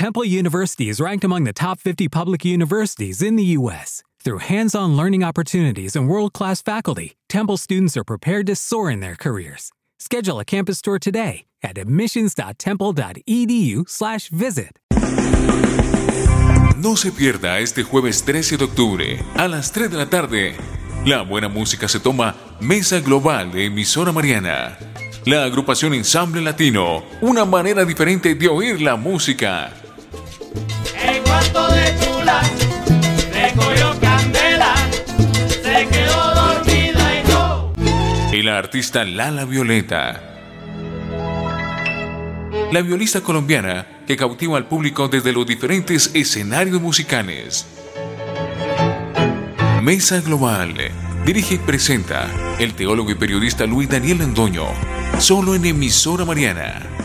Temple University is ranked among the top 50 public universities in the U.S. Through hands on learning opportunities and world class faculty, Temple students are prepared to soar in their careers. Schedule a campus tour today at admissions.temple.edu/slash visit. No se pierda este jueves 13 de octubre a las 3 de la tarde. La buena música se toma Mesa Global de Emisora Mariana. La agrupación Ensamble Latino, una manera diferente de oír la música. El artista Lala Violeta. La violista colombiana que cautiva al público desde los diferentes escenarios musicales. Mesa Global. Dirige y presenta el teólogo y periodista Luis Daniel Andoño. Solo en emisora Mariana.